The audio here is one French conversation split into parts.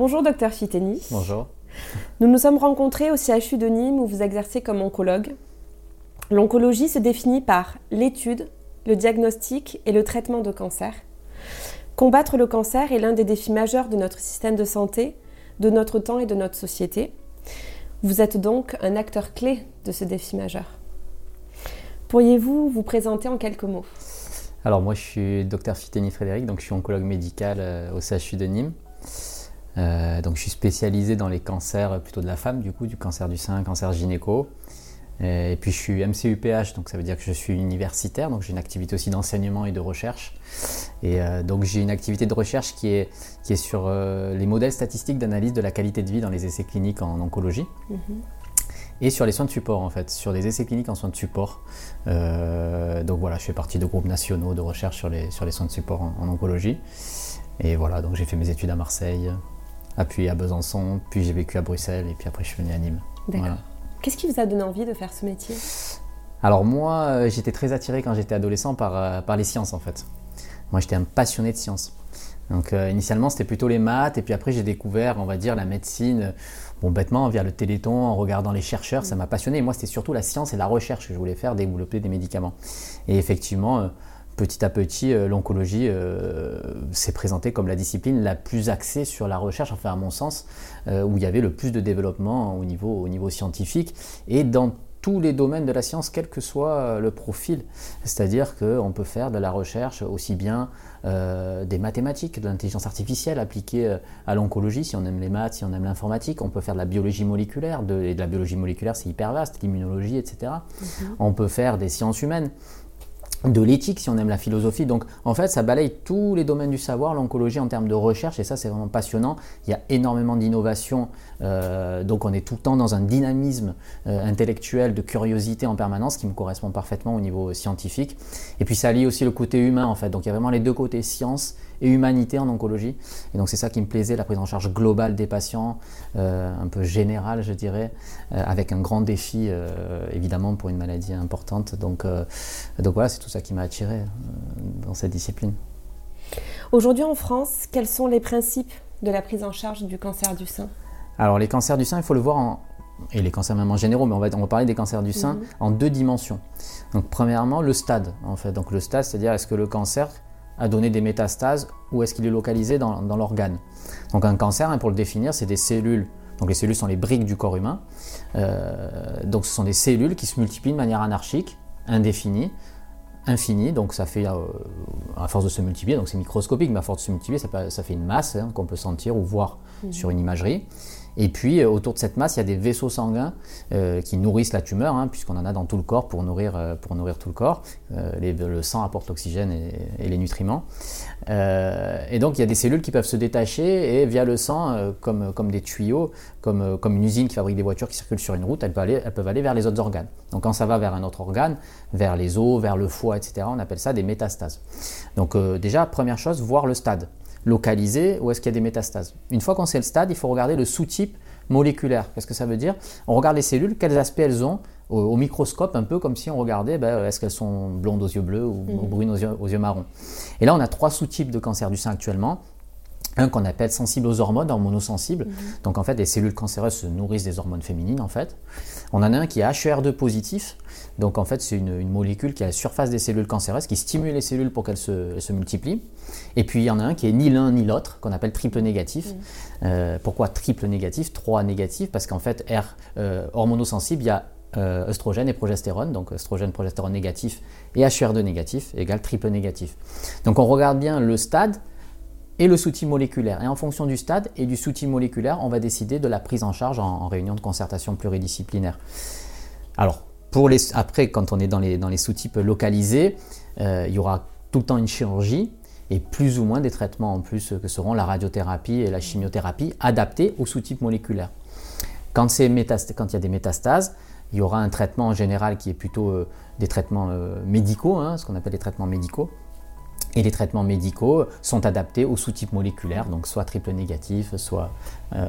Bonjour docteur Fiteni. Bonjour. Nous nous sommes rencontrés au CHU de Nîmes où vous exercez comme oncologue. L'oncologie se définit par l'étude, le diagnostic et le traitement de cancer. Combattre le cancer est l'un des défis majeurs de notre système de santé, de notre temps et de notre société. Vous êtes donc un acteur clé de ce défi majeur. Pourriez-vous vous présenter en quelques mots? Alors moi je suis docteur Fiteni Frédéric, donc je suis oncologue médical euh, au CHU de Nîmes. Euh, donc je suis spécialisé dans les cancers plutôt de la femme, du coup, du cancer du sein, cancer gynéco. Et puis je suis MCUPH, donc ça veut dire que je suis universitaire, donc j'ai une activité aussi d'enseignement et de recherche. Et euh, donc j'ai une activité de recherche qui est, qui est sur euh, les modèles statistiques d'analyse de la qualité de vie dans les essais cliniques en oncologie. Mhm. Et sur les soins de support en fait, sur les essais cliniques en soins de support. donc voilà, je fais partie de groupes nationaux de recherche sur les, sur les soins de support en, en oncologie. Et voilà, donc j'ai fait mes études à Marseille, puis à Besançon, puis j'ai vécu à Bruxelles et puis après je suis venu à Nîmes. D'accord. Qu'est-ce qui vous a donné envie de faire ce métier? Alors moi, euh, j'étais très attiré quand j'étais adolescent par, euh, par les sciences en fait. Moi j'étais un passionné de sciences. Donc euh, initialement c'était plutôt les maths et puis après j'ai découvert, on va dire, la médecine. Bon, bêtement, via le téléthon, en regardant les chercheurs, ça m'a passionné. moi, c'était surtout la science et la recherche que je voulais faire, développer des médicaments. Et effectivement, petit à petit, euh, l'oncologie euh, s'est présentée comme la discipline la plus axée sur la recherche, enfin à mon sens, euh, où il y avait le plus de développement au niveau, au niveau scientifique et dans tous les domaines de la science, quel que soit le profil. C'est-à-dire qu'on peut faire de la recherche aussi bien des mathématiques, de l'intelligence artificielle appliquée à l'oncologie, si on aime les maths, si on aime l'informatique. On peut faire de la biologie moléculaire, de, et de la biologie moléculaire c'est hyper vaste, l'immunologie, etc. Mm-hmm. On peut faire des sciences humaines de l'éthique si on aime la philosophie. Donc en fait, ça balaye tous les domaines du savoir, l'oncologie en termes de recherche, et ça c'est vraiment passionnant. Il y a énormément d'innovation, euh, donc on est tout le temps dans un dynamisme euh, intellectuel, de curiosité en permanence, qui me correspond parfaitement au niveau scientifique. Et puis ça lie aussi le côté humain en fait. Donc il y a vraiment les deux côtés, science et humanité en oncologie. Et donc c'est ça qui me plaisait, la prise en charge globale des patients, euh, un peu générale je dirais, avec un grand défi évidemment pour une maladie importante. Donc, donc voilà, c'est tout ça qui m'a attiré dans cette discipline. Aujourd'hui en France, quels sont les principes de la prise en charge du cancer du sein? Alors les cancers du sein, il faut le voir en, et les cancers même en généraux, mais on va, on va parler des cancers du sein mhm. en deux dimensions. Donc premièrement, le stade, en fait. Donc le stade, c'est-à-dire est-ce que le cancer a donné des métastases ou est-ce qu'il est localisé dans, dans l'organe? Donc un cancer, hein, pour le définir, c'est des cellules. Donc les cellules sont les briques du corps humain. Euh, donc ce sont des cellules qui se multiplient de manière anarchique, indéfinie, infini, donc ça fait, euh, à force de se multiplier, donc c'est microscopique, mais à force de se multiplier, ça, fait une masse hein, qu'on peut sentir ou voir mhm. sur une imagerie. Et puis euh, autour de cette masse, il y a des vaisseaux sanguins euh, qui nourrissent la tumeur, hein, puisqu'on en a dans tout le corps pour nourrir, euh, pour nourrir tout le corps. le sang apporte l'oxygène et, les nutriments. et donc il y a des cellules qui peuvent se détacher et via le sang, comme, comme des tuyaux, comme, comme une usine qui fabrique des voitures qui circulent sur une route, elles peuvent, aller, elles peuvent aller vers les autres organes. Donc quand ça va vers un autre organe, vers les os, vers le foie, etc., on appelle ça des métastases. Donc déjà, première chose, voir le stade localisé ou est-ce qu'il y a des métastases. Une fois qu'on sait le stade, il faut regarder le sous-type moléculaire. Qu'est-ce que ça veut dire? On regarde les cellules, quels aspects elles ont au, microscope, un peu comme si on regardait ben, est-ce qu'elles sont blondes aux yeux bleus ou, mm. brunes aux yeux, marrons. Et là, on a trois sous-types de cancer du sein actuellement. Un qu'on appelle sensible aux hormones, hormonosensible. Mm-hmm. Donc en fait, les cellules cancéreuses se nourrissent des hormones féminines en fait. On en a un qui est HER2 positif. Donc en fait, c'est une, molécule qui est à la surface des cellules cancéreuses qui stimule les cellules pour qu'elles se, multiplient. Et puis il y en a un qui est ni l'un ni l'autre, qu'on appelle triple négatif. Mm. Euh, pourquoi triple négatif? Trois négatifs Parce qu'en fait, R euh, hormonosensible, il y a euh, œstrogène et progestérone, donc œstrogène, progestérone négatif et HER2 négatif égale triple négatif. Donc on regarde bien le stade et le sous-type moléculaire. Et en fonction du stade et du sous-type moléculaire, on va décider de la prise en charge en, réunion de concertation pluridisciplinaire. Alors, après, quand on est dans les, sous-types localisés, euh, il y aura tout le temps une chirurgie et plus ou moins des traitements en plus que seront la radiothérapie et la chimiothérapie adaptés au sous-type moléculaire. Quand, il y a des métastases, il y aura un traitement en général qui est plutôt euh, des traitements euh, médicaux, hein, ce qu'on appelle les traitements médicaux, et les traitements médicaux sont adaptés au sous-type moléculaire, donc soit triple négatif, soit euh,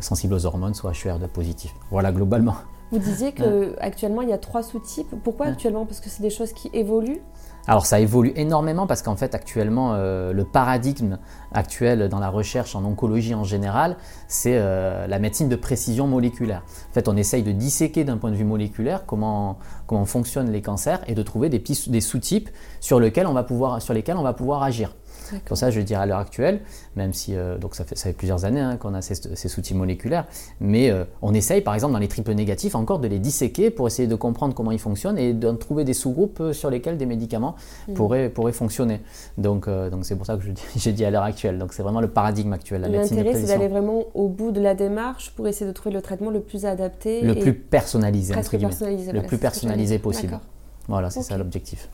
sensible aux hormones, soit HER2 positif. Voilà globalement. Vous disiez qu'actuellement il y a trois sous-types. Pourquoi actuellement? Parce que c'est des choses qui évoluent? Alors ça évolue énormément parce qu'en fait actuellement euh, le paradigme actuel dans la recherche en oncologie en général c'est euh, la médecine de précision moléculaire. En fait on essaye de disséquer d'un point de vue moléculaire comment, comment fonctionnent les cancers et de trouver des, petits, des sous-types sur, lesquels on va pouvoir, sur lesquels on va pouvoir agir. Comme ça, je dire à l'heure actuelle, même si euh, donc ça fait, ça fait, plusieurs années hein, qu'on a ces, ces, outils moléculaires, mais euh, on essaye par exemple dans les triples négatifs encore de les disséquer pour essayer de comprendre comment ils fonctionnent et de trouver des sous-groupes euh, sur lesquels des médicaments mmh. pourraient, pourraient fonctionner. Donc donc c'est pour ça que j'ai dit à l'heure actuelle. Donc c'est vraiment le paradigme actuel. L'intérêt c'est d'aller vraiment au bout de la démarche pour essayer de trouver le traitement le plus adapté. Le plus personnalisé, entre personnalisé, Le plus personnalisé possible. Voilà, c'est ça l'objectif.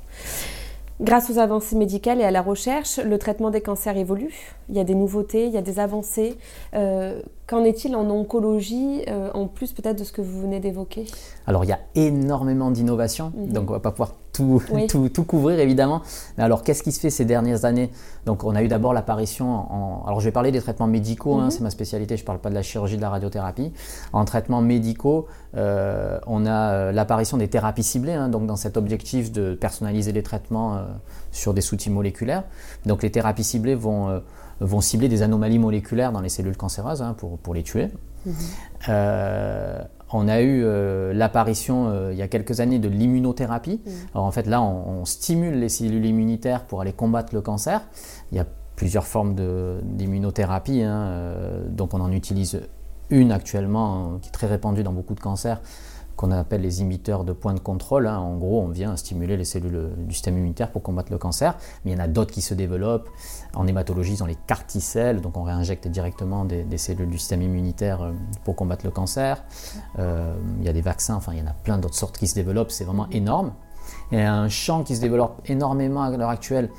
Grâce aux avancées médicales et à la recherche, le traitement des cancers évolue. Il y a des nouveautés, il y a des avancées. Euh, qu'en est-il en oncologie, euh, en plus peut-être de ce que vous venez d'évoquer? Alors il y a énormément d'innovations, mhm. donc on va pas pouvoir tout, tout, couvrir évidemment. Mais alors qu'est-ce qui se fait ces dernières années? Donc on a eu d'abord l'apparition, en... alors je vais parler des traitements médicaux, hein, mhm. c'est ma spécialité, je ne parle pas de la chirurgie, de la radiothérapie. En traitements médicaux, euh, on a l'apparition des thérapies ciblées, hein, donc dans cet objectif de personnaliser les traitements sur des outils moléculaires. Donc les thérapies ciblées vont, euh, vont cibler des anomalies moléculaires dans les cellules cancéreuses hein, pour, pour, les tuer. Mhm. Euh, on a eu euh, l'apparition il y a quelques années de l'immunothérapie. Mhm. Alors en fait là, on, stimule les cellules immunitaires pour aller combattre le cancer. Il y a plusieurs formes d'immunothérapie, hein, donc on en utilise une actuellement qui est très répandue dans beaucoup de cancers, qu'on appelle les imiteurs de points de contrôle. Hein. En gros, on vient stimuler les cellules du système immunitaire pour combattre le cancer. Mais il y en a d'autres qui se développent. En hématologie, dans les carticelles, donc on réinjecte directement des, cellules du système immunitaire euh, pour combattre le cancer. Euh, il y a des vaccins, enfin il y en a plein d'autres sortes qui se développent. C'est vraiment énorme. Il y a un champ qui se développe énormément à l'heure actuelle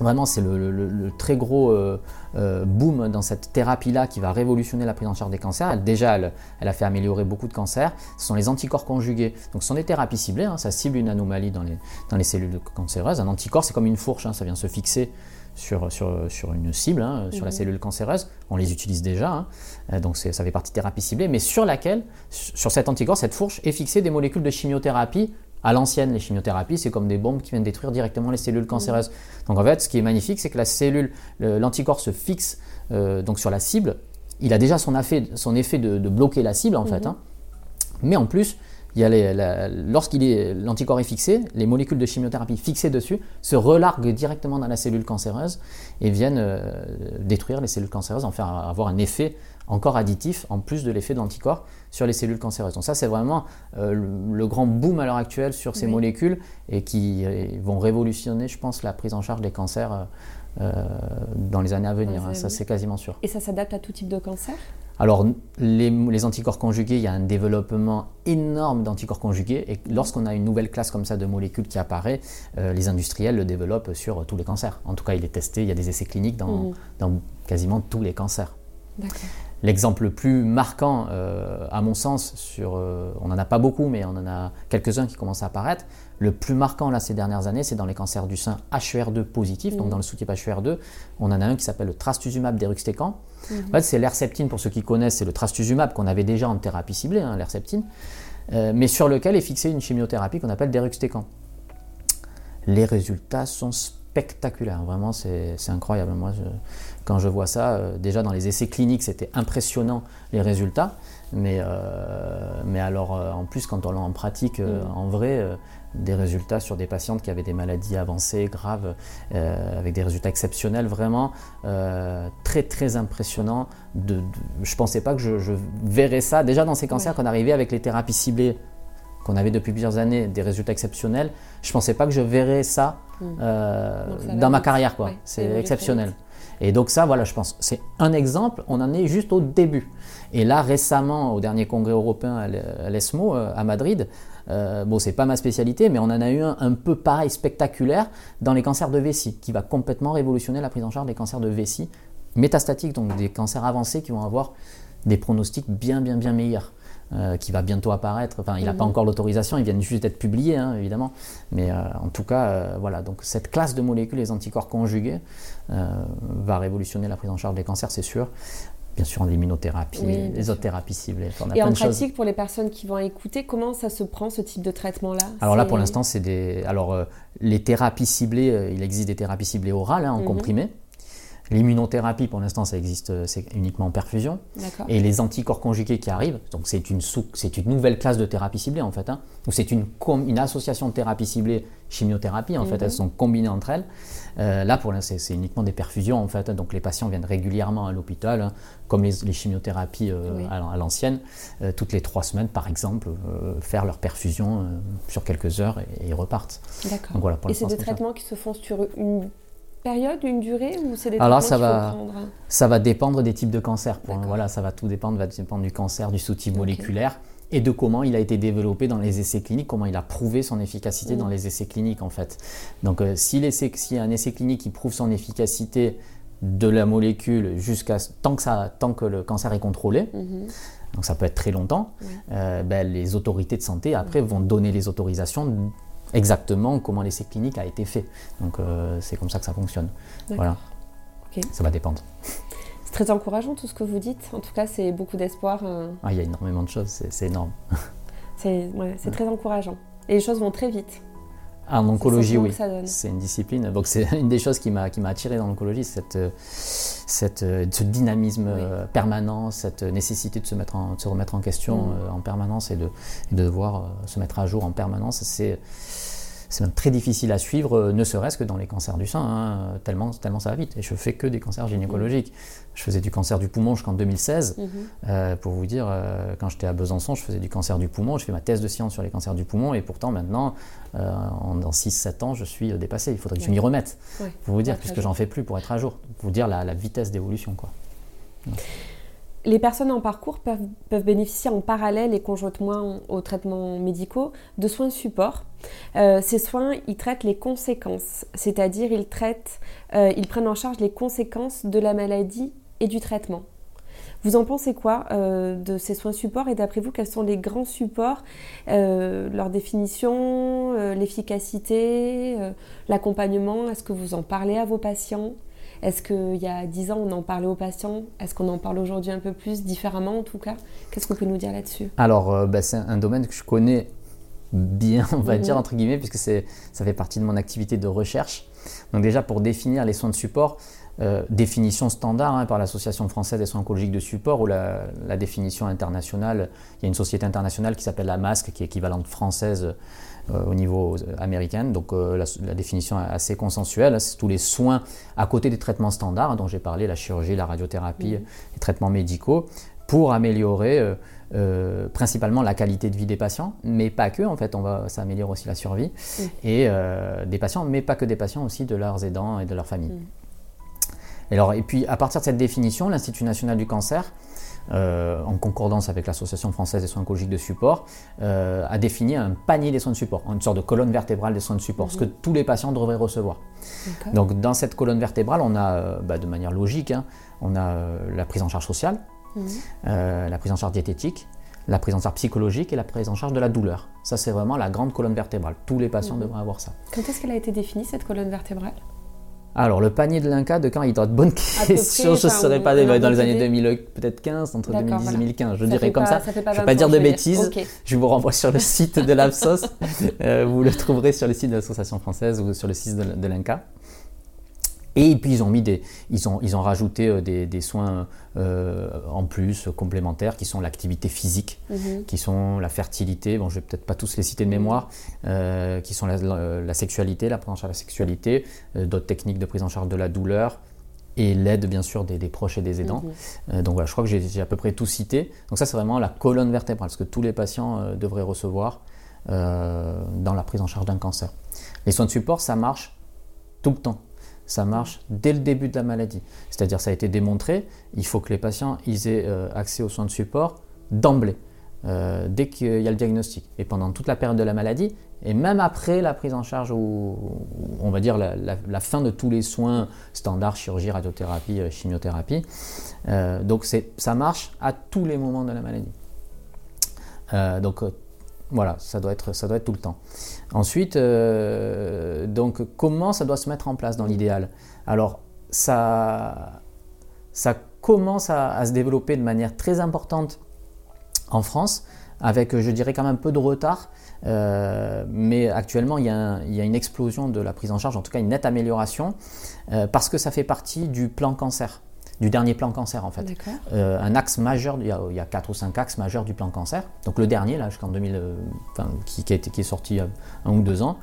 Vraiment, c'est le, très gros euh, euh, boom dans cette thérapie-là qui va révolutionner la prise en charge des cancers. déjà, elle, a fait améliorer beaucoup de cancers. Ce sont les anticorps conjugués. Donc, ce sont des thérapies ciblées. Hein. ça cible une anomalie dans les, dans les cellules cancéreuses. Un anticorps, c'est comme une fourche. Hein. ça vient se fixer sur, sur, sur une cible, hein, sur la mmh. cellule cancéreuse. On les utilise déjà. Euh, donc, ça fait partie de thérapie ciblée. Mais sur laquelle, sur cet anticorps, cette fourche, est fixée des molécules de chimiothérapie à l'ancienne, les chimiothérapies, c'est comme des bombes qui viennent détruire directement les cellules cancéreuses. Donc en fait, ce qui est magnifique, c'est que la cellule, l'anticorps se fixe euh, donc sur la cible. Il a déjà son effet, son effet de, bloquer la cible en fait. Mhm. Hein. Mais en plus, lorsqu'il l'anticorps est fixé, les molécules de chimiothérapie fixées dessus se relarguent directement dans la cellule cancéreuse et viennent euh, détruire les cellules cancéreuses, en faire avoir un effet encore additif en plus de l'effet de l'anticorps sur les cellules cancéreuses. Donc ça c'est vraiment euh, le, grand boom à l'heure actuelle sur ces molécules et qui vont révolutionner je pense la prise en charge des cancers euh, dans les années à venir, hein. ça c'est quasiment sûr. Et ça s'adapte à tout type de cancer? Alors, les, anticorps conjugués, il y a un développement énorme d'anticorps conjugués. Et lorsqu'on a une nouvelle classe comme ça de molécules qui apparaît, euh, les industriels le développent sur tous les cancers. En tout cas, il est testé, il y a des essais cliniques dans, mmh. dans quasiment tous les cancers. L'exemple le plus marquant, euh, à mon sens, sur, euh, on n'en a pas beaucoup, mais on en a quelques-uns qui commencent à apparaître. Le plus marquant là ces dernières années, c'est dans les cancers du sein HER2 positif, donc mmh. dans le sous-type HER2, on en a un qui s'appelle le trastuzumab deruxtecan. Mmh. En fait, c'est l'herceptine, pour ceux qui connaissent, c'est le trastuzumab qu'on avait déjà en thérapie ciblée, hein, l'herceptine, euh, mais sur lequel est fixée une chimiothérapie qu'on appelle deruxtecan. Les résultats sont spectaculaires, vraiment c'est incroyable. Moi, je, quand je vois ça, euh, déjà dans les essais cliniques, c'était impressionnant les résultats. Mais, euh, mais alors, euh, en plus, quand on l'a en pratique, mm. en vrai, des résultats sur des patientes qui avaient des maladies avancées, graves, avec des résultats exceptionnels, vraiment très, très impressionnants. De, je ne pensais pas que je, verrais ça. Déjà dans ces cancers, qu'on arrivait avec les thérapies ciblées qu'on avait depuis plusieurs années, des résultats exceptionnels, je ne pensais pas que je verrais ça mm. dans ma carrière. quoi. c'est exceptionnel. Et donc ça, voilà, je pense, c'est un exemple, on en est juste au début. Et là, récemment, au dernier congrès européen à l'ESMO, euh, à Madrid, euh, bon, c'est pas ma spécialité, mais on en a eu un un peu pareil, spectaculaire, dans les cancers de vessie, qui va complètement révolutionner la prise en charge des cancers de vessie métastatiques, donc des cancers avancés qui vont avoir des pronostics bien, bien, bien meilleurs. Euh, qui va bientôt apparaître. Enfin, il n'a pas mhm. encore l'autorisation, ils viennent juste d'être publiés, hein, évidemment. Mais euh, en tout cas, euh, voilà. Donc cette classe de molécules, les anticorps conjugués, va révolutionner la prise en charge des cancers, c'est sûr. bien sûr l'immunothérapie, les autres thérapies ciblées. et en pratique, pour les personnes qui vont écouter, comment ça se prend ce type de traitement-là? Alors là, pour l'instant, c'est des. Alors, les thérapies ciblées, il existe des thérapies ciblées orales, hein, en mhm. comprimé. L'immunothérapie, pour l'instant, ça existe, euh, c'est uniquement en perfusion. Et les anticorps conjugués qui arrivent, donc c'est une, c'est une nouvelle classe de thérapie ciblée en fait. Hein. c'est une, une association de thérapie ciblée chimiothérapie en fait. Elles mhm. sont combinées entre elles. Euh, là, pour l'instant, c'est uniquement des perfusions en fait. Donc les patients viennent régulièrement à l'hôpital, hein, comme les, chimiothérapies euh, à, l'ancienne, toutes les trois semaines par exemple, faire leur perfusion sur quelques heures et, ils repartent. D'accord. et c'est des traitements qui se font sur une période, une durée ou c'est des Alors ça va, ça va dépendre des types de cancers. voilà, ça va tout dépendre, va dépendre du cancer, du sous-type moléculaire et de comment il a été développé dans les essais cliniques, comment il a prouvé son efficacité dans les essais cliniques en fait. Donc euh, y a un essai clinique qui prouve son efficacité de la molécule jusqu'à tant que ça, tant que le cancer est contrôlé. Mhm. Donc ça peut être très longtemps. Euh, ben, les autorités de santé après vont donner les autorisations exactement comment l'essai clinique a été fait. Donc euh, c'est comme ça que ça fonctionne. Voilà. Ça va dépendre. C'est très encourageant tout ce que vous dites. En tout cas, c'est beaucoup d'espoir. Euh. Ah, il y a énormément de choses, c'est énorme. c'est très encourageant. Et les choses vont très vite. En oncologie, oui. C'est une discipline. Donc, c'est une des choses qui m'a attiré dans l'oncologie, cette, cette, ce dynamisme euh, permanent, cette nécessité de se, mettre en, se remettre en question mm. en permanence et de, de devoir se mettre à jour en permanence. C'est c'est même très difficile à suivre, euh, ne serait-ce que dans les cancers du sein, hein, tellement, tellement ça va vite. Et je fais que des cancers gynécologiques. Je faisais du cancer du poumon jusqu'en 2016. Mhm. Euh, pour vous dire, euh, quand j'étais à Besançon, je faisais du cancer du poumon. Je fais ma thèse de science sur les cancers du poumon. Et pourtant, maintenant, en, dans 6-7 ans, je suis dépassé. Il faudrait que je m'y remette. Pour vous dire, puisque j'en fais plus pour être à jour. Pour vous dire la, vitesse d'évolution. quoi. Les personnes en parcours peuvent, bénéficier en parallèle et conjointement aux traitements médicaux de soins de support. Euh, ces soins, ils traitent les conséquences, c'est-à-dire ils, traitent, euh, ils prennent en charge les conséquences de la maladie et du traitement. Vous en pensez quoi euh, de ces soins support et d'après vous, quels sont les grands supports, leur définition, l'efficacité, l'accompagnement? Est-ce que vous en parlez à vos patients? Est-ce qu'il y a 10 ans, on en parlait aux patients? Est-ce qu'on en parle aujourd'hui un peu plus, différemment en tout cas? Qu'est-ce que vous pouvez nous dire là-dessus? Alors, euh, bah, c'est un domaine que je connais bien, on va mhm. dire, entre guillemets, puisque ça fait partie de mon activité de recherche. Donc déjà, pour définir les soins de support, euh, définition standard hein, par l'Association française des soins oncologiques de support ou la, définition internationale, il y a une société internationale qui s'appelle la MASC, qui est équivalente française euh, au niveau américain. Donc euh, la, définition est assez consensuelle. C'est tous les soins à côté des traitements standards dont j'ai parlé, la chirurgie, la radiothérapie, mhm. les traitements médicaux, pour améliorer euh, principalement la qualité de vie des patients, mais pas que, en fait, on va, ça améliore aussi la survie, et des patients, mais pas que des patients, aussi de leurs aidants et de leurs familles. Et, alors, et puis, à partir de cette définition, l'Institut national du cancer euh, en concordance avec l'Association française des soins oncologiques de support, euh, a défini un panier des soins de support, une sorte de colonne vertébrale des soins de support, ce que mhm. tous les patients devraient recevoir. Donc dans cette colonne vertébrale, on a, euh, bah, de manière logique, hein, on a la prise en charge sociale, mhm. la prise en charge diététique, la prise en charge psychologique et la prise en charge de la douleur. Ça, c'est vraiment la grande colonne vertébrale. Tous les patients mhm. devraient avoir ça. Quand est-ce qu'elle a été définie, cette colonne vertébrale? Alors, le panier de l'Inca, de quand il doit être bonne question, je ne saurais pas, dans les années 2000, peut-être 15, entre 2010 et 2015, je dirais comme ça. je ne vais pas dire de bêtises, je vous renvoie sur le site de l'Absos, euh, vous le trouverez sur le site de l'Association française ou sur le site de l'Inca. Et puis ils ont mis des, ils ont, ils ont rajouté euh, des, des soins euh, en plus complémentaires qui sont l'activité physique, mhm. qui sont la fertilité. Bon, je vais peut-être pas tous les citer de mémoire, euh, qui sont la, sexualité, la prise en charge de la sexualité, d'autres techniques de prise en charge de la douleur et l'aide bien sûr des, des, proches et des aidants. Mhm. donc voilà, je crois que j'ai à peu près tout cité. Donc ça c'est vraiment la colonne vertébrale, ce que tous les patients devraient recevoir dans la prise en charge d'un cancer. Les soins de support, ça marche tout le temps ça marche dès le début de la maladie. C'est-à-dire, ça a été démontré, il faut que les patients aient euh, accès aux soins de support d'emblée, euh, dès qu'il y a le diagnostic. Et pendant toute la période de la maladie, et même après la prise en charge, ou on va dire la, fin de tous les soins standards, chirurgie, radiothérapie, euh, chimiothérapie. donc ça marche à tous les moments de la maladie. donc voilà, ça doit être, ça doit être tout le temps. Ensuite, euh, donc comment ça doit se mettre en place dans l'idéal? Alors, ça, commence à, se développer de manière très importante en France, avec, je dirais, quand même peu de retard. Euh, mais actuellement, il y, a une explosion de la prise en charge, en tout cas une nette amélioration, euh, parce que ça fait partie du plan cancer du dernier plan cancer en fait. Euh, un axe majeur, il y, a, il y, a, 4 ou 5 axes majeurs du plan cancer. Donc le dernier, là, jusqu'en 2000, euh, qui, qui, qui, est sorti il y a un ou deux ans,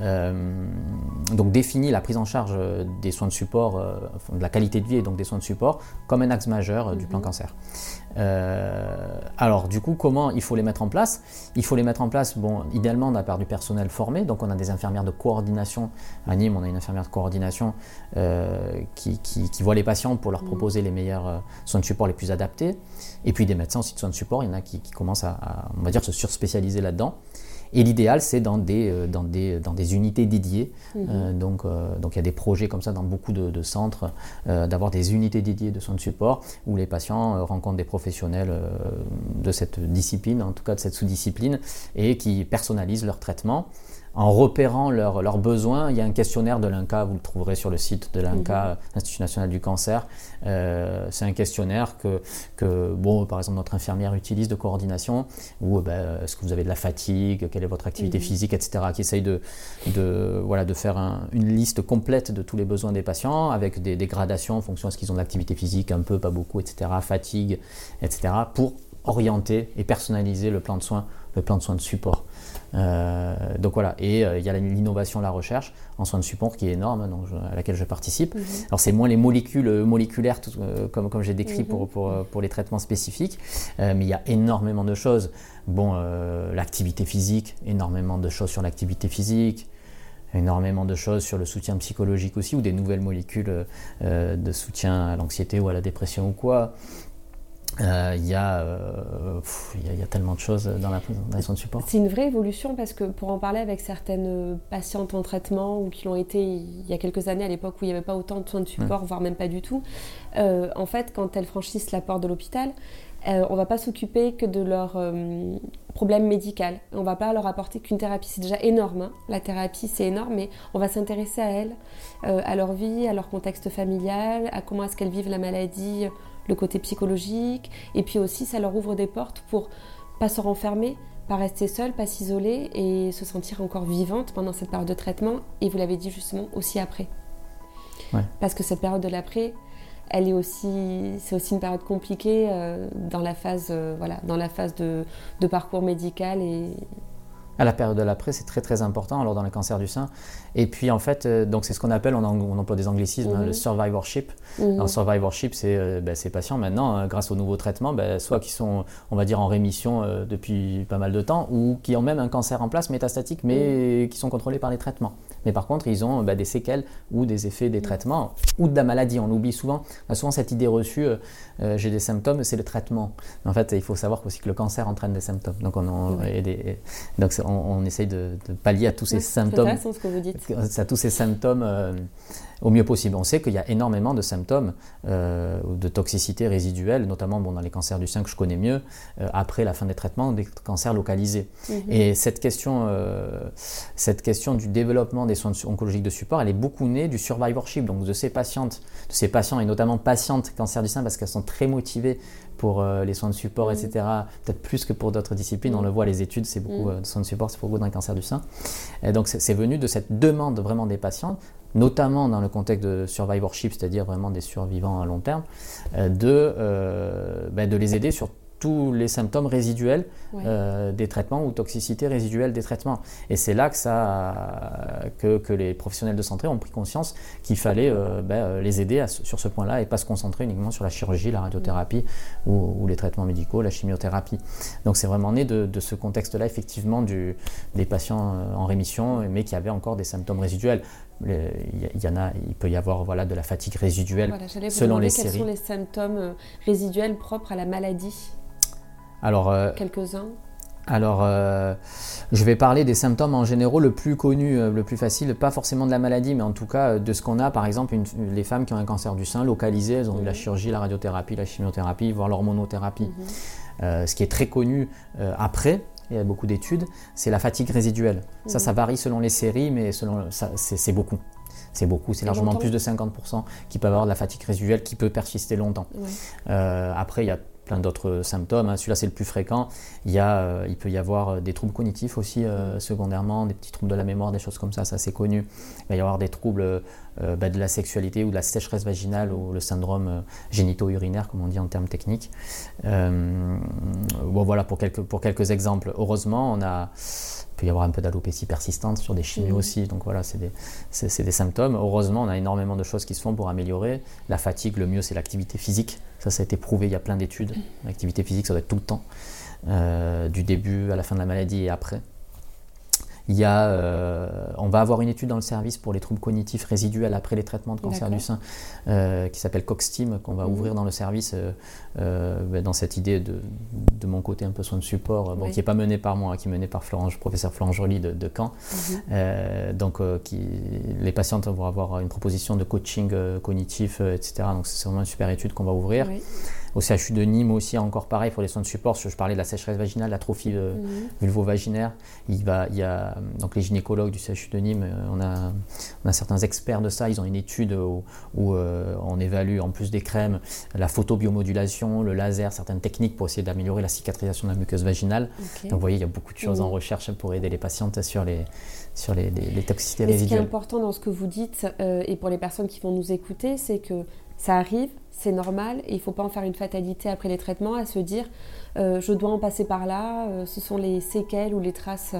euh, donc définit la prise en charge des soins de support, de la qualité de vie et donc des soins de support comme un axe majeur du plan mhm. Cancer. alors du coup, comment il faut les mettre en place? Il faut les mettre en place, bon, idéalement, on a part du personnel formé, donc on a des infirmières de coordination. À Nîmes, on a une infirmière de coordination qui, qui, voit les patients pour leur proposer proposer les meilleurs euh, soins de support les plus adaptés. Et puis des médecins aussi de soins de support, il y en a qui, commencent à, on va dire, se surspécialiser là-dedans. Et l'idéal, c'est dans des, euh, dans, des, dans des unités dédiées. Mhm. Euh, donc, donc il y a des projets comme ça dans beaucoup de, centres, d'avoir des unités dédiées de soins de support où les patients rencontrent des professionnels de cette discipline, en tout cas de cette sous-discipline, et qui personnalisent leur traitement en repérant leurs besoins. Il y a un questionnaire de l'INCA, vous le trouverez sur le site de l'INCA, mhm. Institut national du cancer. Euh, c'est un questionnaire que, que, bon, par exemple, notre infirmière utilise de coordination, où ben, est-ce que vous avez de la fatigue, quelle est votre activité mhm. physique, etc., qui essaye de, de, voilà, de faire une liste complète de tous les besoins des patients, avec des, des gradations en fonction de ce qu'ils ont d'activité physique, un peu, pas beaucoup, etc., fatigue, etc., pour orienter et personnaliser le plan de soins, le plan de soins de support. Euh, donc voilà, et euh, il y a l'innovation, la recherche en soins de support qui est énorme, donc, à laquelle je participe. Mhm. Alors c'est moins les molécules euh, moléculaires comme, comme j'ai décrit pour, mhm. pour, pour, les traitements spécifiques, mais il y a énormément de choses. Bon, l'activité physique, énormément de choses sur l'activité physique énormément de choses sur le soutien psychologique aussi, ou des nouvelles molécules de soutien à l'anxiété ou à la dépression ou quoi. Euh, il y, euh, y, a tellement de choses dans la, dans de support. C'est une vraie évolution parce que pour en parler avec certaines patientes en traitement ou qui l'ont été il y a quelques années à l'époque où il n'y avait pas autant de soins de support, voire même pas du tout, euh, en fait, quand elles franchissent la porte de l'hôpital, on ne va pas s'occuper que de leur problème médical. On ne va pas leur apporter qu'une thérapie. C'est déjà énorme. Hein. La thérapie, c'est énorme, mais on va s'intéresser à elles, à leur vie, à leur contexte familial, à comment est-ce qu'elles vivent la maladie le côté psychologique, et puis aussi ça leur ouvre des portes pour pas se renfermer, pas rester seule, pas s'isoler et se sentir encore vivante pendant cette période de traitement, et vous l'avez dit justement aussi après. Parce que cette période de l'après, elle est aussi, c'est aussi une période compliquée euh, dans la phase, euh, voilà, dans la phase de, de parcours médical et, à la période de l'après, c'est très très important alors dans le cancer du sein. Et puis en fait, euh, donc c'est ce qu'on appelle, on, emploie des anglicismes, hein, le mhm. survivorship. Le survivorship, c'est euh, ben, ces patients maintenant, hein, grâce aux nouveaux traitements, ben, soit qui sont, on va dire, en rémission euh, depuis pas mal de temps, ou qui ont même un cancer en place métastatique, mais mhm. qui sont contrôlés par les traitements. Mais par contre, ils ont ben, des séquelles ou des effets des traitements, ou de la maladie. On oublie souvent, on a souvent cette idée reçue, j'ai des symptômes, c'est le traitement. En fait, il faut savoir aussi que le cancer entraîne des symptômes. Donc on, en, des, donc on, essaye de, pallier à tous ces symptômes. C'est ce que vous dites. À tous ces symptômes euh, au mieux possible. On sait qu'il y a énormément de symptômes euh, de toxicité résiduelle, notamment bon, dans les cancers du sein que je connais mieux, euh, après la fin des traitements, des cancers localisés. Mhm. Et cette question, cette question du développement des soins oncologiques de support, elle est beaucoup née du survivorship, donc de ces patientes, de ces patients et notamment patientes cancer du sein parce qu'elles sont très motivées pour euh, les soins de support, etc. Peut-être plus que pour d'autres disciplines. On le voit, les études, c'est beaucoup euh, de soins de support, c'est beaucoup dans le cancer du sein. Et donc c'est venu de cette demande vraiment des patients, notamment dans le contexte de survivorship, c'est-à-dire vraiment des survivants à long terme, euh, de, ben, de les aider sur tous les symptômes résiduels euh, des traitements ou toxicité résiduelle des traitements. Et c'est là que, ça, que, que, les professionnels de santé ont pris conscience qu'il fallait euh, ben, euh, les aider sur ce point-là et pas se concentrer uniquement sur la chirurgie, la radiothérapie ou, les traitements médicaux, la chimiothérapie. Donc c'est vraiment né de, ce contexte-là, effectivement, du, des patients en rémission, mais qui avaient encore des symptômes résiduels. Il y en a, il peut y avoir voilà, de la fatigue résiduelle selon les séries. Quels sont les symptômes résiduels propres à la maladie alors, euh, Quelques-uns alors, euh, je vais parler des symptômes en général, le plus connu, euh, le plus facile, pas forcément de la maladie, mais en tout cas de ce qu'on a. Par exemple, les femmes qui ont un cancer du sein localisé, elles ont eu la chirurgie, la radiothérapie, la chimiothérapie, voire l'hormonothérapie. Mhm. ce qui est très connu après, il y a beaucoup d'études, c'est la fatigue résiduelle. Ça, ça mhm. varie selon les séries, mais selon, c'est beaucoup c'est beaucoup, c'est largement plus de 50% qui peuvent avoir de la fatigue résiduelle qui peut persister longtemps. Euh, après, il y a plein d'autres symptômes. Hein. Celui-là, c'est le plus fréquent. Il, euh, peut y avoir euh, des troubles cognitifs aussi, euh, secondairement, des petits troubles de la mémoire, des choses comme ça, ça c'est connu. Il va y avoir des troubles bah, de la sexualité ou de la sécheresse vaginale ou le syndrome génito-urinaire, comme on dit en termes techniques. voilà, pour quelques exemples. Heureusement, on a il peut y avoir un peu d'alopécie persistante sur des chimios mmh. aussi. Donc voilà, c'est des, des, symptômes. Heureusement, on a énormément de choses qui se font pour améliorer. La fatigue, le mieux, c'est l'activité physique. Ça, ça a été prouvé, il y a plein d'études. L'activité physique, ça doit être tout le temps, euh, du début à la fin de la maladie et après. Il y a, euh, on va avoir une étude dans le service pour les troubles cognitifs résiduels après les traitements de cancer du sein euh, qui s'appelle CoxTeam, qu'on va mhm. ouvrir dans le service ben, dans cette idée de, de, mon côté un peu soin de support, bon, qui n'est pas mené par moi, qui est mené par Florence, professeur Florent Joly de, de Caen. Mhm. donc qui, les patientes vont avoir une proposition de coaching cognitif, etc. Donc c'est vraiment une super étude qu'on va ouvrir. Au CHU de Nîmes aussi, encore pareil pour les soins de support. Je parlais de la sécheresse vaginale, l'atrophie euh, mhm. vulvo-vaginaire. Il, va, il y a donc les gynécologues du CHU de Nîmes, euh, on a, on a certains experts de ça. Ils ont une étude où, euh, on évalue en plus des crèmes la photobiomodulation, le laser, certaines techniques pour essayer d'améliorer la cicatrisation de la muqueuse vaginale. Donc vous voyez, il y a beaucoup de choses en recherche pour aider les patientes sur les, sur les, les, toxicités résiduelles. Ce qui est important dans ce que vous dites, et pour les personnes qui vont nous écouter, c'est que ça arrive, c'est normal et il ne faut pas en faire une fatalité après les traitements, à se dire euh, je dois en passer par là, euh, ce sont les séquelles ou les traces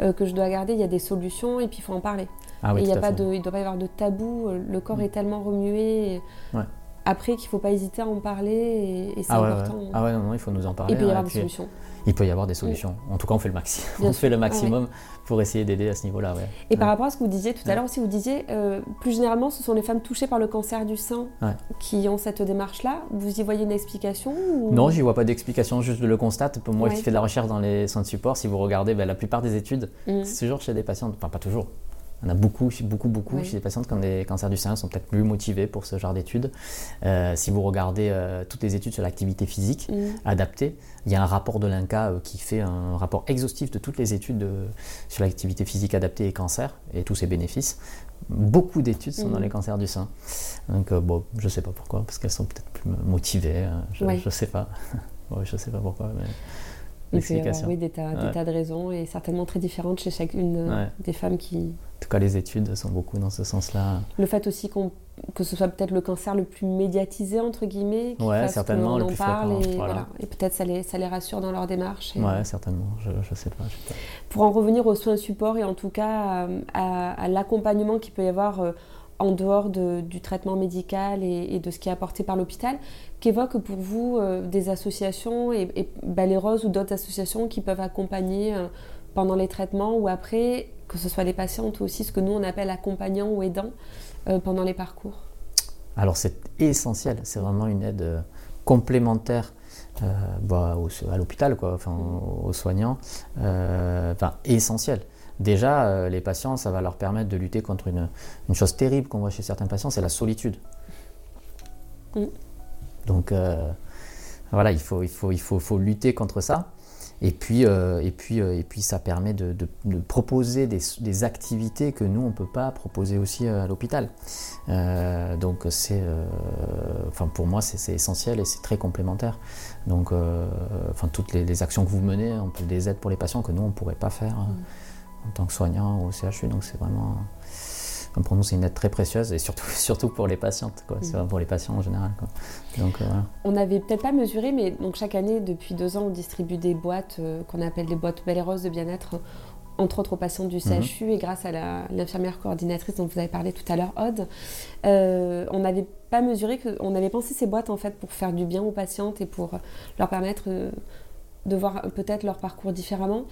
euh, que je dois garder, il y a des solutions et puis il faut en parler. Ah il ne doit pas y avoir de tabou, le corps mm. est tellement remué. Après qu'il ne faut pas hésiter à en parler et, c'est ah important. Ah ouais, non, non, il faut nous en parler. Et puis il y avoir des solutions il peut y avoir des solutions. En tout cas, on fait le, maximum. on fait le maximum pour essayer d'aider à ce niveau-là. Et par rapport à ce que vous disiez tout à l'heure aussi, vous disiez, euh, plus généralement, ce sont les femmes touchées par le cancer du sein qui ont cette démarche-là. Vous y voyez une explication Non, je n'y vois pas d'explication, juste je le constate. Pour moi qui fais de la recherche dans les soins de support, si vous regardez ben, la plupart des études, mm. c'est toujours chez des patients, enfin pas toujours, on a beaucoup, beaucoup, beaucoup chez les patientes qui ont des cancers du sein, sont peut-être plus motivées pour ce genre d'études. Euh, si vous regardez euh, toutes les études sur l'activité physique mm. adaptée, il y a un rapport de l'INCA euh, qui fait un rapport exhaustif de toutes les études sur l'activité physique adaptée et cancer et tous ses bénéfices. Beaucoup d'études sont dans mm. les cancers du sein. Donc, bon, je ne sais pas pourquoi, parce qu'elles sont peut-être plus motivées. Je ne sais pas. je ne sais pas pourquoi. Mais... Il peut y avoir oui, des, tas, de raisons et certainement très différentes chez chacune des femmes qui, tout cas, les études sont beaucoup dans ce sens-là. Le fait aussi que ce soit peut-être le cancer le plus médiatisé, entre guillemets, ouais, certainement, le en parle et, voilà. et peut-être ça les, ça les rassure dans leur démarche. Et... Ouais, certainement, je ne sais, pas. Pour en revenir aux soins support et en tout cas à, l'accompagnement qu'il peut y avoir euh, en dehors du traitement médical et, de ce qui est apporté par l'hôpital, qu'évoquent pour vous euh, des associations et, et ou d'autres associations qui peuvent accompagner euh, pendant les traitements ou après que ce soit les patientes ou aussi ce que nous on appelle accompagnants ou aidants euh, pendant les parcours? Alors c'est essentiel, c'est vraiment une aide complémentaire bah, à l'hôpital, quoi, enfin, aux, soignants, enfin essentiel. Déjà, les patients, ça va leur permettre de lutter contre une, une chose terrible qu'on voit chez certains patients, c'est la solitude. Mm. Donc voilà, il faut, il, faut, il faut, faut lutter contre ça. Et puis, euh, et puis, euh, et puis ça permet de, proposer des, activités que nous, on ne peut pas proposer aussi euh, à l'hôpital. donc, c'est, enfin, pour moi, c'est essentiel et c'est très complémentaire. Donc, enfin, toutes les, actions que vous menez, on peut des aides pour les patients que nous, on ne pourrait pas faire en tant que soignant au CHU. Donc, c'est vraiment pour nous, c'est une aide très précieuse et surtout, surtout pour les patientes, quoi. C'est pour les patients en général. Donc, euh, On n'avait peut-être pas mesuré, mais donc chaque année, depuis deux ans, on distribue des boîtes euh, qu'on appelle des boîtes Belle et Rose de bien-être, entre autres aux patients du CHU. Mhm. Et grâce à l'infirmière coordinatrice dont vous avez parlé tout à l'heure, Aude, euh, on n'avait pas mesuré que, on avait pensé ces boîtes en fait pour faire du bien aux patientes et pour leur permettre de voir peut-être leur parcours différemment.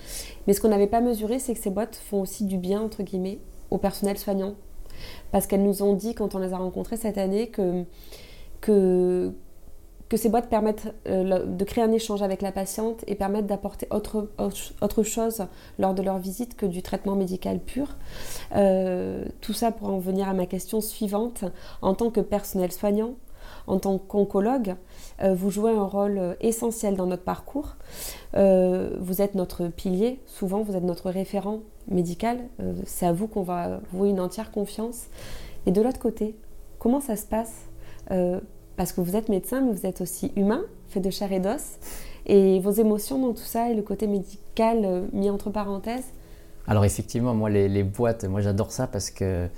Mais ce qu'on n'avait pas mesuré, c'est que ces boîtes font aussi du bien, entre guillemets, au personnel soignant parce qu'elles nous ont dit, quand on les a rencontrées cette année, que, que, ces boîtes permettent euh, de créer un échange avec la patiente et permettent d'apporter autre, autre chose lors de leur visite que du traitement médical pur. Euh, tout ça pour en venir à ma question suivante. En tant que personnel soignant, en tant qu'oncologue, euh, vous jouez un rôle essentiel dans notre parcours. vous êtes notre pilier, souvent vous êtes notre référent médical. Euh, c'est à vous qu'on va vouer une entière confiance. Et de l'autre côté, comment ça se passe euh, Parce que vous êtes médecin, mais vous êtes aussi humain, fait de chair et d'os. Et vos émotions dans tout ça et le côté médical euh, mis entre parenthèses? Alors effectivement, moi les, boîtes, moi j'adore ça parce que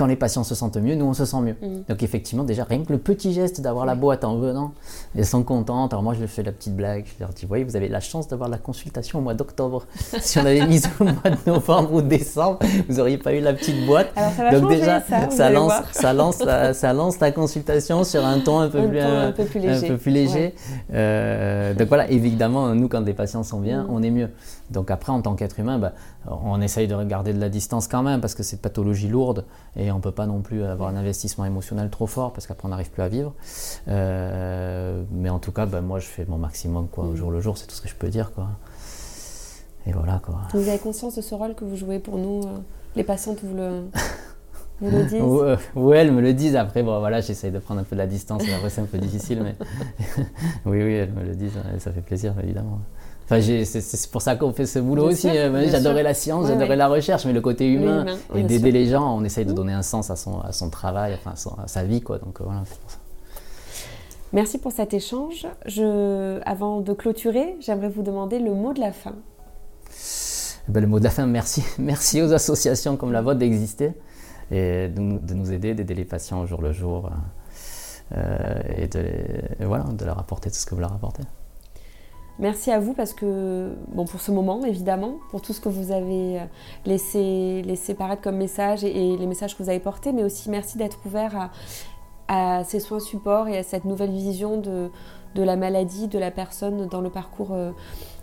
quand les patients se sentent mieux, nous on se sent mieux. Mm. Donc effectivement, déjà rien que le petit geste d'avoir la boîte en venant, elles sont contentes. Alors moi je fais la petite blague, je leur dis, voyez, vous avez la chance d'avoir la consultation au mois d'octobre. si on avait mis au mois de novembre ou décembre, vous n'auriez pas eu la petite boîte. Alors ça va Donc déjà, ça, lance, ça, lance la, ça lance la consultation sur un ton un peu, plus, un, peu plus léger. Un peu plus léger. Euh, donc voilà, évidemment, nous quand des patients sont bien, mm. on est mieux. Donc après, en tant qu'être humain, bah, on essaye de regarder de la distance quand même parce que c'est une pathologie lourde et on ne peut pas non plus avoir un investissement émotionnel trop fort parce qu'après on n'arrive plus à vivre. Euh, mais en tout cas, bah, moi je fais mon maximum quoi, au mm. jour le jour, c'est tout ce que je peux dire. Quoi. Et voilà quoi. Vous avez conscience de ce rôle que vous jouez pour nous euh, Les patientes vous le, vous le disent Oui, elles me le disent. Après, bon voilà, j'essaye de prendre un peu de la distance. Après, c'est un peu difficile, mais oui, oui, elles me le disent. ça fait plaisir évidemment c'est pour ça qu'on fait ce boulot aussi. Hein. J'adorais la science, j'adorais la recherche, mais le côté humain, et d'aider les gens, on essaye de donner un sens à son, à son travail, enfin, à, sa vie. Quoi. Donc, euh, voilà, pour ça. Merci pour cet échange. Je, avant de clôturer, j'aimerais vous demander le mot de la fin. Eh ben, le mot de la fin, merci. Merci aux associations comme la vôtre d'exister et de, nous aider, d'aider les patients au jour le jour euh, et, de, et voilà, de leur apporter tout ce que vous leur apportez. Merci à vous parce que, bon, pour ce moment évidemment, pour tout ce que vous avez euh, laissé, laissé paraître comme message et, les messages que vous avez portés, mais aussi merci d'être ouvert à, ces soins support et à cette nouvelle vision de, de, la maladie, de la personne dans le parcours euh,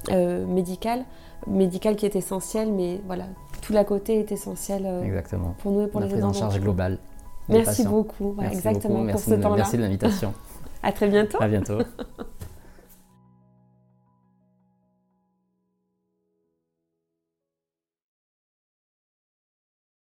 euh, médical, médical qui est essentiel, mais voilà, tout l'à côté est essentiel exactement. pour nous et pour la les prise en charge globale. Merci beaucoup, exactement merci pour ce temps-là. Merci de l'invitation. à très bientôt. À bientôt.